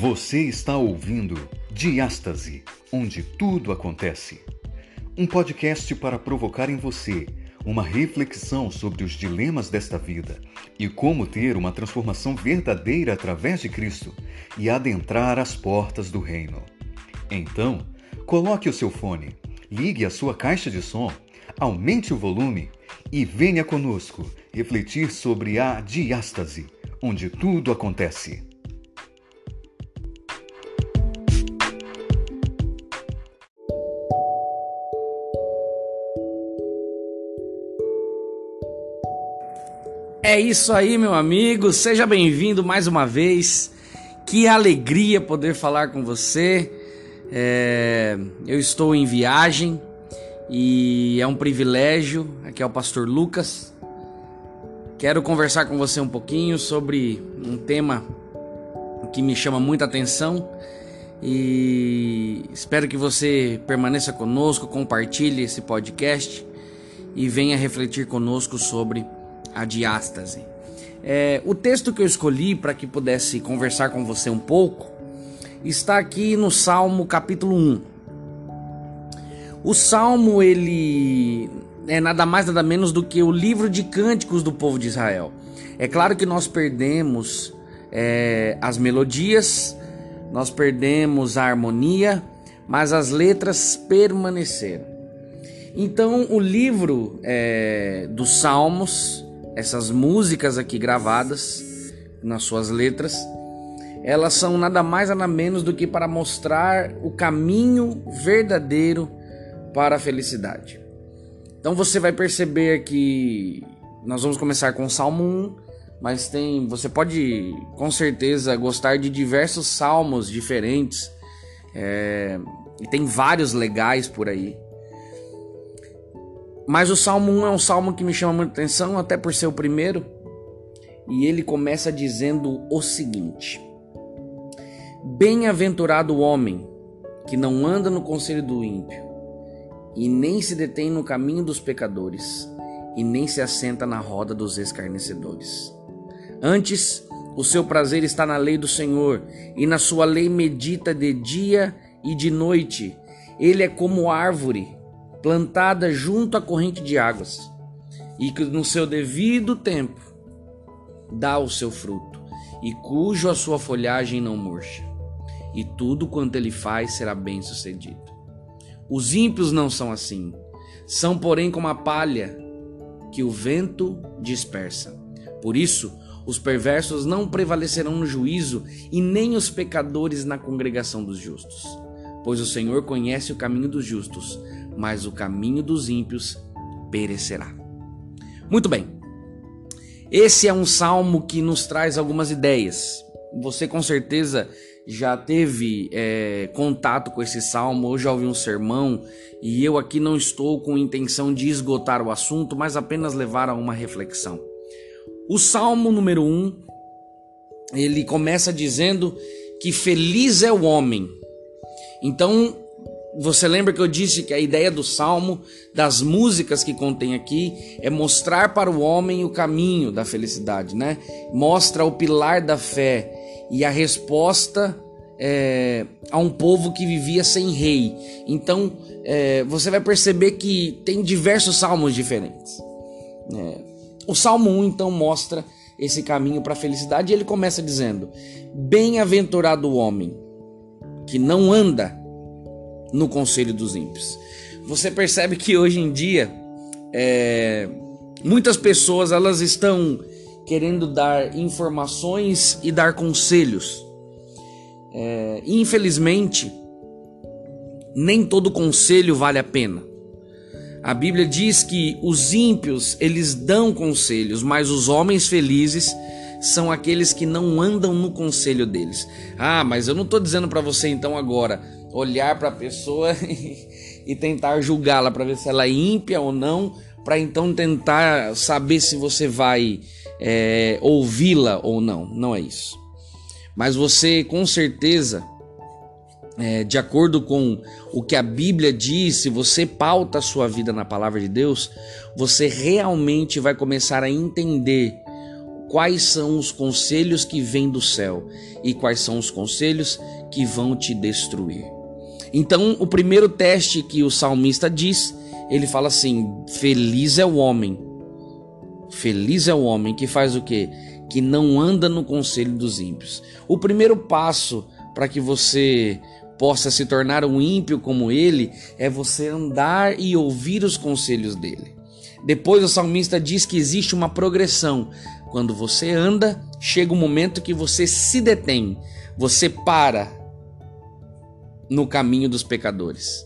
Você está ouvindo Diástase, onde tudo acontece. Um podcast para provocar em você uma reflexão sobre os dilemas desta vida e como ter uma transformação verdadeira através de Cristo e adentrar as portas do reino. Então, coloque o seu fone, ligue a sua caixa de som, aumente o volume e venha conosco refletir sobre a diástase, onde tudo acontece. É isso aí, meu amigo. Seja bem-vindo mais uma vez. Que alegria poder falar com você. É... Eu estou em viagem e é um privilégio. Aqui é o Pastor Lucas. Quero conversar com você um pouquinho sobre um tema que me chama muita atenção e espero que você permaneça conosco, compartilhe esse podcast e venha refletir conosco sobre a diástase. É, o texto que eu escolhi para que pudesse conversar com você um pouco está aqui no Salmo capítulo 1. O Salmo ele é nada mais nada menos do que o livro de cânticos do povo de Israel. É claro que nós perdemos é, as melodias, nós perdemos a harmonia, mas as letras permaneceram. Então, o livro é, dos Salmos essas músicas aqui gravadas nas suas letras, elas são nada mais nada menos do que para mostrar o caminho verdadeiro para a felicidade. Então você vai perceber que nós vamos começar com o Salmo 1, mas tem, você pode com certeza gostar de diversos salmos diferentes. É, e tem vários legais por aí. Mas o Salmo 1 é um salmo que me chama muita atenção, até por ser o primeiro. E ele começa dizendo o seguinte: Bem-aventurado o homem que não anda no conselho do ímpio, e nem se detém no caminho dos pecadores, e nem se assenta na roda dos escarnecedores. Antes, o seu prazer está na lei do Senhor, e na sua lei medita de dia e de noite. Ele é como árvore plantada junto à corrente de águas, e que no seu devido tempo dá o seu fruto, e cujo a sua folhagem não murcha, e tudo quanto ele faz será bem sucedido. Os ímpios não são assim, são porém como a palha que o vento dispersa. Por isso, os perversos não prevalecerão no juízo, e nem os pecadores na congregação dos justos. Pois o Senhor conhece o caminho dos justos, mas o caminho dos ímpios perecerá. Muito bem. Esse é um salmo que nos traz algumas ideias. Você com certeza já teve é, contato com esse salmo, ou já ouviu um sermão, e eu aqui não estou com intenção de esgotar o assunto, mas apenas levar a uma reflexão. O salmo número 1, um, ele começa dizendo que feliz é o homem. Então, você lembra que eu disse que a ideia do salmo, das músicas que contém aqui, é mostrar para o homem o caminho da felicidade, né? Mostra o pilar da fé e a resposta é, a um povo que vivia sem rei. Então é, você vai perceber que tem diversos salmos diferentes. É, o Salmo 1 então mostra esse caminho para a felicidade e ele começa dizendo: Bem-aventurado o homem que não anda no conselho dos ímpios. Você percebe que hoje em dia é, muitas pessoas elas estão querendo dar informações e dar conselhos. É, infelizmente, nem todo conselho vale a pena. A Bíblia diz que os ímpios eles dão conselhos, mas os homens felizes são aqueles que não andam no conselho deles. Ah, mas eu não estou dizendo para você então agora olhar para a pessoa e, tentar julgá-la para ver se ela é ímpia ou não, para então tentar saber se você vai é, ouvi-la ou não. Não é isso. Mas você com certeza, é, de acordo com o que a Bíblia diz, se você pauta a sua vida na palavra de Deus, você realmente vai começar a entender quais são os conselhos que vêm do céu e quais são os conselhos que vão te destruir. Então, o primeiro teste que o salmista diz, ele fala assim: Feliz é o homem. Feliz é o homem que faz o quê? Que não anda no conselho dos ímpios. O primeiro passo para que você possa se tornar um ímpio como ele é você andar e ouvir os conselhos dele. Depois o salmista diz que existe uma progressão. Quando você anda, chega um momento que você se detém, você para no caminho dos pecadores.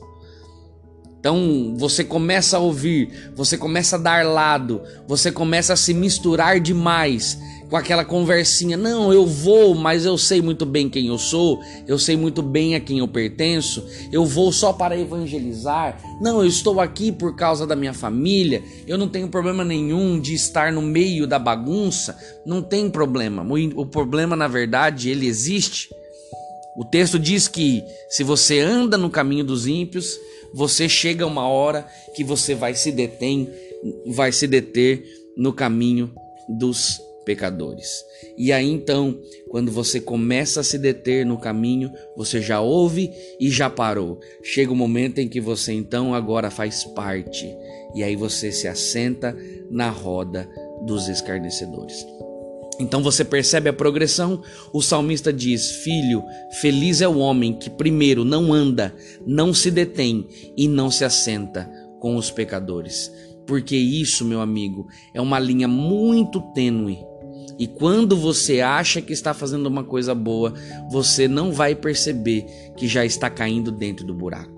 Então você começa a ouvir, você começa a dar lado, você começa a se misturar demais com aquela conversinha. Não, eu vou, mas eu sei muito bem quem eu sou, eu sei muito bem a quem eu pertenço, eu vou só para evangelizar. Não, eu estou aqui por causa da minha família, eu não tenho problema nenhum de estar no meio da bagunça, não tem problema. O problema, na verdade, ele existe. O texto diz que se você anda no caminho dos ímpios, você chega uma hora que você vai se deter, vai se deter no caminho dos pecadores. E aí então, quando você começa a se deter no caminho, você já ouve e já parou. Chega o momento em que você então agora faz parte, e aí você se assenta na roda dos escarnecedores. Então você percebe a progressão? O salmista diz: Filho, feliz é o homem que primeiro não anda, não se detém e não se assenta com os pecadores. Porque isso, meu amigo, é uma linha muito tênue. E quando você acha que está fazendo uma coisa boa, você não vai perceber que já está caindo dentro do buraco.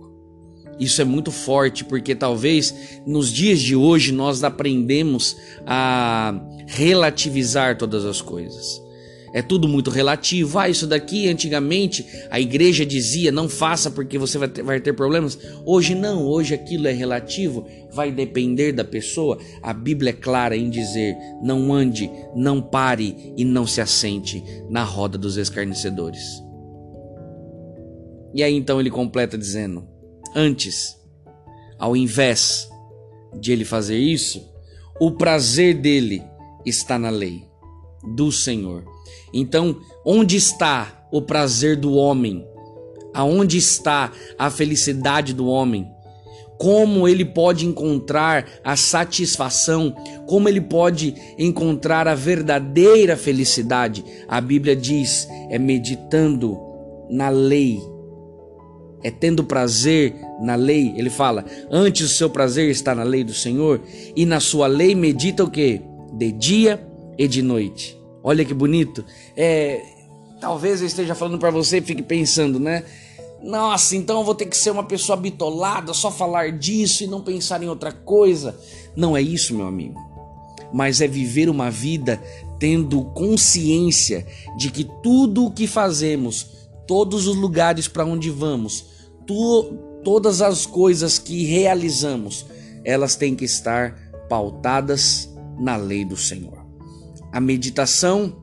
Isso é muito forte porque talvez nos dias de hoje nós aprendemos a relativizar todas as coisas. É tudo muito relativo. Ah, isso daqui antigamente a igreja dizia não faça porque você vai ter, vai ter problemas. Hoje não, hoje aquilo é relativo, vai depender da pessoa. A Bíblia é clara em dizer: não ande, não pare e não se assente na roda dos escarnecedores. E aí então ele completa dizendo: Antes, ao invés de ele fazer isso, o prazer dele está na lei do Senhor. Então, onde está o prazer do homem? Aonde está a felicidade do homem? Como ele pode encontrar a satisfação? Como ele pode encontrar a verdadeira felicidade? A Bíblia diz: é meditando na lei é tendo prazer na lei. Ele fala: Antes o seu prazer está na lei do Senhor, e na sua lei medita o que? De dia e de noite. Olha que bonito. É, talvez eu esteja falando para você, fique pensando, né? Nossa, então eu vou ter que ser uma pessoa bitolada, só falar disso e não pensar em outra coisa. Não é isso, meu amigo. Mas é viver uma vida tendo consciência de que tudo o que fazemos, todos os lugares para onde vamos, tu, todas as coisas que realizamos, elas têm que estar pautadas na lei do Senhor. A meditação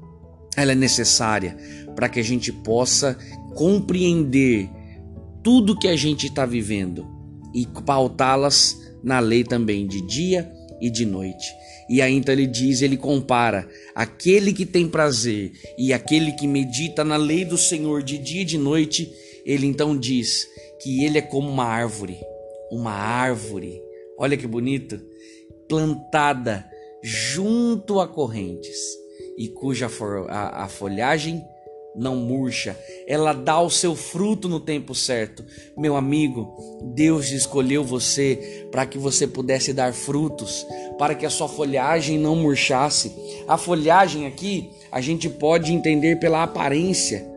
ela é necessária para que a gente possa compreender tudo que a gente está vivendo e pautá-las na lei também de dia e de noite. E aí então ele diz, ele compara aquele que tem prazer e aquele que medita na lei do Senhor de dia e de noite, ele então diz que ele é como uma árvore, uma árvore. Olha que bonito, plantada junto a correntes e cuja a, a folhagem não murcha, ela dá o seu fruto no tempo certo. Meu amigo, Deus escolheu você para que você pudesse dar frutos, para que a sua folhagem não murchasse. A folhagem aqui a gente pode entender pela aparência.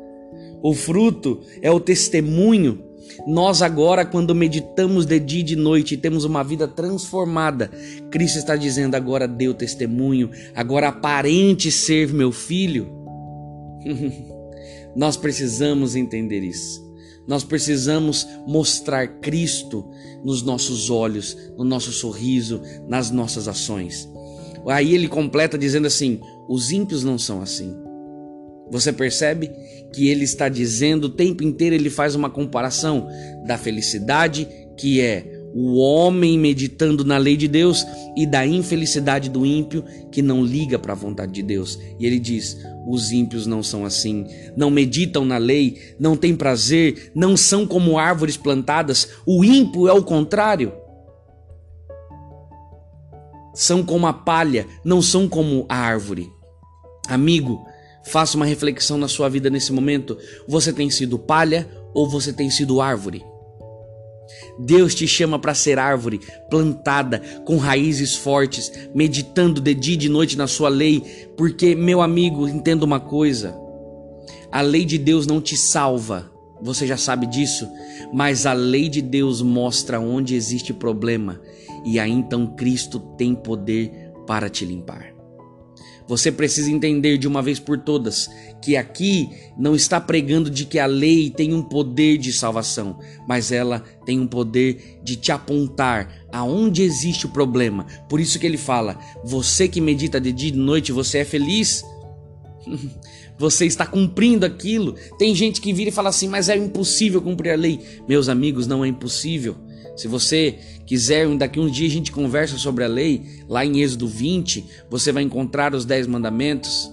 O fruto é o testemunho. Nós agora, quando meditamos de dia e de noite e temos uma vida transformada, Cristo está dizendo: agora o testemunho, agora aparente ser meu filho. Nós precisamos entender isso. Nós precisamos mostrar Cristo nos nossos olhos, no nosso sorriso, nas nossas ações. Aí ele completa dizendo assim: os ímpios não são assim. Você percebe que ele está dizendo o tempo inteiro, ele faz uma comparação da felicidade, que é o homem meditando na lei de Deus e da infelicidade do ímpio que não liga para a vontade de Deus. E ele diz: os ímpios não são assim, não meditam na lei, não têm prazer, não são como árvores plantadas. O ímpio é o contrário. São como a palha, não são como a árvore. Amigo, faça uma reflexão na sua vida nesse momento. Você tem sido palha ou você tem sido árvore? Deus te chama para ser árvore plantada com raízes fortes, meditando de dia e de noite na sua lei, porque, meu amigo, entenda uma coisa: a lei de Deus não te salva, você já sabe disso, mas a lei de Deus mostra onde existe problema, e aí então Cristo tem poder para te limpar. Você precisa entender de uma vez por todas que aqui não está pregando de que a lei tem um poder de salvação, mas ela tem um poder de te apontar aonde existe o problema. Por isso que ele fala: você que medita de dia e de noite, você é feliz? Você está cumprindo aquilo. Tem gente que vira e fala assim, mas é impossível cumprir a lei. Meus amigos, não é impossível. Se você quiser, daqui uns dias a gente conversa sobre a lei, lá em Êxodo 20, você vai encontrar os 10 mandamentos.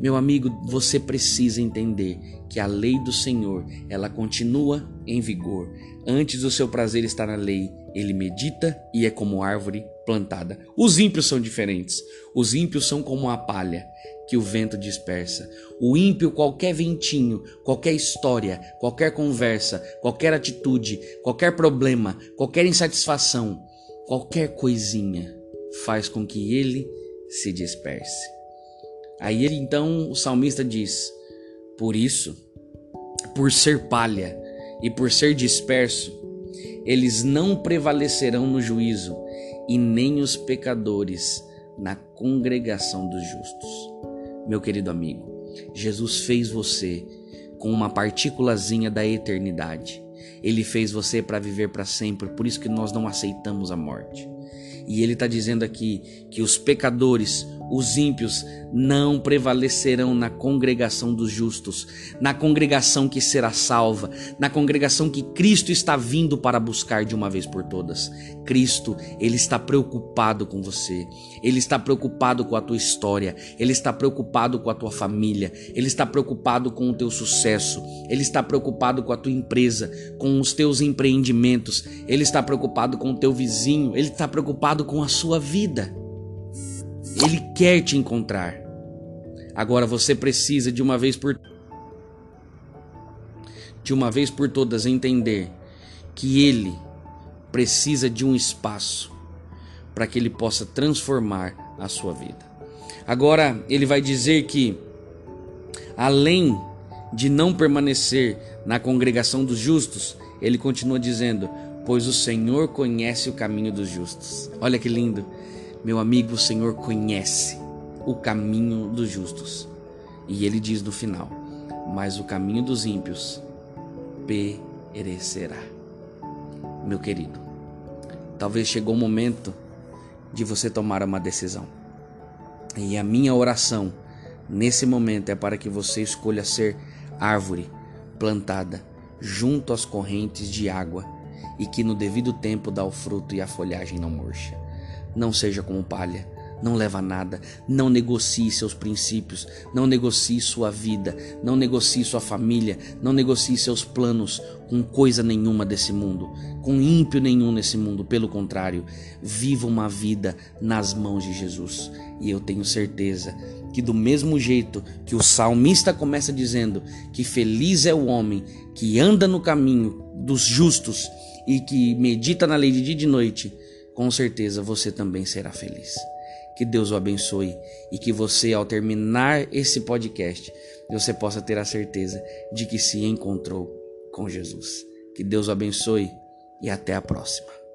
Meu amigo, você precisa entender que a lei do Senhor, ela continua em vigor. Antes do seu prazer estar na lei, ele medita e é como árvore plantada. Os ímpios são diferentes. Os ímpios são como a palha que o vento dispersa. O ímpio, qualquer ventinho, qualquer história, qualquer conversa, qualquer atitude, qualquer problema, qualquer insatisfação, qualquer coisinha faz com que ele se disperse. Aí ele então, o salmista diz: Por isso, por ser palha e por ser disperso, eles não prevalecerão no juízo, e nem os pecadores na congregação dos justos meu querido amigo. Jesus fez você com uma partículazinha da eternidade. Ele fez você para viver para sempre, por isso que nós não aceitamos a morte. E ele está dizendo aqui que os pecadores, os ímpios, não prevalecerão na congregação dos justos, na congregação que será salva, na congregação que Cristo está vindo para buscar de uma vez por todas. Cristo, ele está preocupado com você, ele está preocupado com a tua história, ele está preocupado com a tua família, ele está preocupado com o teu sucesso, ele está preocupado com a tua empresa, com os teus empreendimentos, ele está preocupado com o teu vizinho, ele está preocupado com a sua vida. Ele quer te encontrar. Agora você precisa de uma vez por de uma vez por todas entender que ele precisa de um espaço para que ele possa transformar a sua vida. Agora ele vai dizer que além de não permanecer na congregação dos justos, ele continua dizendo: pois o Senhor conhece o caminho dos justos. Olha que lindo. Meu amigo, o Senhor conhece o caminho dos justos. E ele diz no final: Mas o caminho dos ímpios perecerá. Meu querido, talvez chegou o momento de você tomar uma decisão. E a minha oração nesse momento é para que você escolha ser árvore plantada junto às correntes de água e que no devido tempo dá o fruto e a folhagem não murcha. Não seja como palha, não leva nada, não negocie seus princípios, não negocie sua vida, não negocie sua família, não negocie seus planos com coisa nenhuma desse mundo, com ímpio nenhum nesse mundo. Pelo contrário, viva uma vida nas mãos de Jesus. E eu tenho certeza que, do mesmo jeito que o salmista começa dizendo que feliz é o homem que anda no caminho dos justos e que medita na lei de dia e de noite, com certeza você também será feliz. Que Deus o abençoe e que você, ao terminar esse podcast, você possa ter a certeza de que se encontrou com Jesus. Que Deus o abençoe e até a próxima.